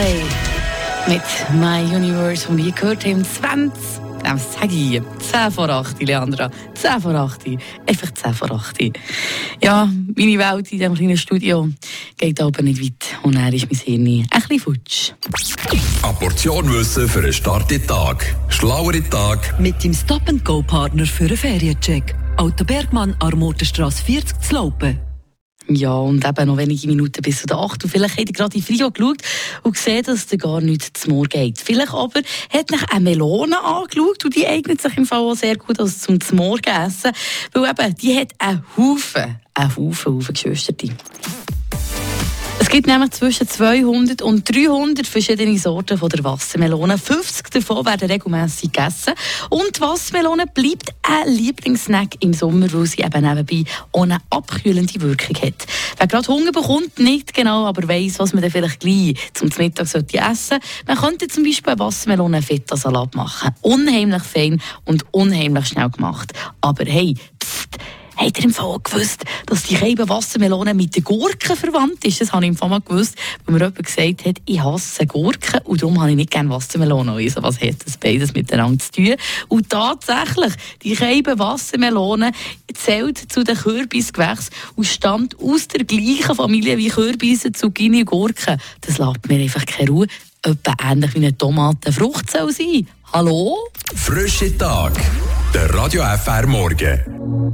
Coldplay mit My Universe, und ihr gehört haben, 20, das sage ich, 10 vor 8, Leandra, 10 vor 8, einfach 10 vor 8. Ja, meine Welt in diesem kleinen Studio geht aber nicht weit und er ist mein Hirn ein bisschen futsch. Eine Portion Wissen für einen starken Tag. Schlauere Tag. Mit dem Stop-and-Go-Partner für einen Feriencheck. Auto Bergmann, Armotenstrasse 40 zu Laupen. Ja, und eben noch wenige Minuten bis zu der 8. Und vielleicht habt ihr gerade in Frio geschaut und gesehen, dass es gar nicht zum Morgen geht. Vielleicht aber hat nach eine Melone angeschaut und die eignet sich im Fall auch sehr gut als zum Morgen essen, weil eben, die hat einen Haufen, einen Haufen, Haufen Geschwister. Es gibt nämlich zwischen 200 und 300 verschiedene Sorten von der Wassermelone. 50 davon werden regelmäßig gegessen. Und die Wassermelone bleibt ein Lieblingssnack im Sommer, weil sie eben nebenbei eine abkühlende Wirkung hat. Wer gerade Hunger bekommt, nicht genau, aber weiss, was man dann vielleicht gleich zum Mittag sollte essen Man könnte zum Beispiel einen Wassermelone-Feta-Salat machen. Unheimlich fein und unheimlich schnell gemacht. Aber hey, Habt ihr im Fall auch gewusst, dass die Scheibe Wassermelone mit den Gurken verwandt ist? Das habe ich im Fall mal gewusst, weil mir jemand gesagt hat, ich hasse Gurken und darum habe ich nicht gerne Wassermelone. Also was hat das beides miteinander zu tun? Und tatsächlich, die Scheibe Wassermelone zählt zu den Kürbisgewächsen und stammt aus der gleichen Familie wie Kürbisse, Zucchini und Gurken. Das lässt mir einfach keine Ruhe. Etwa ähnlich wie eine Tomate soll sein. Hallo? Frische Tag. Der Radio FR Morgen.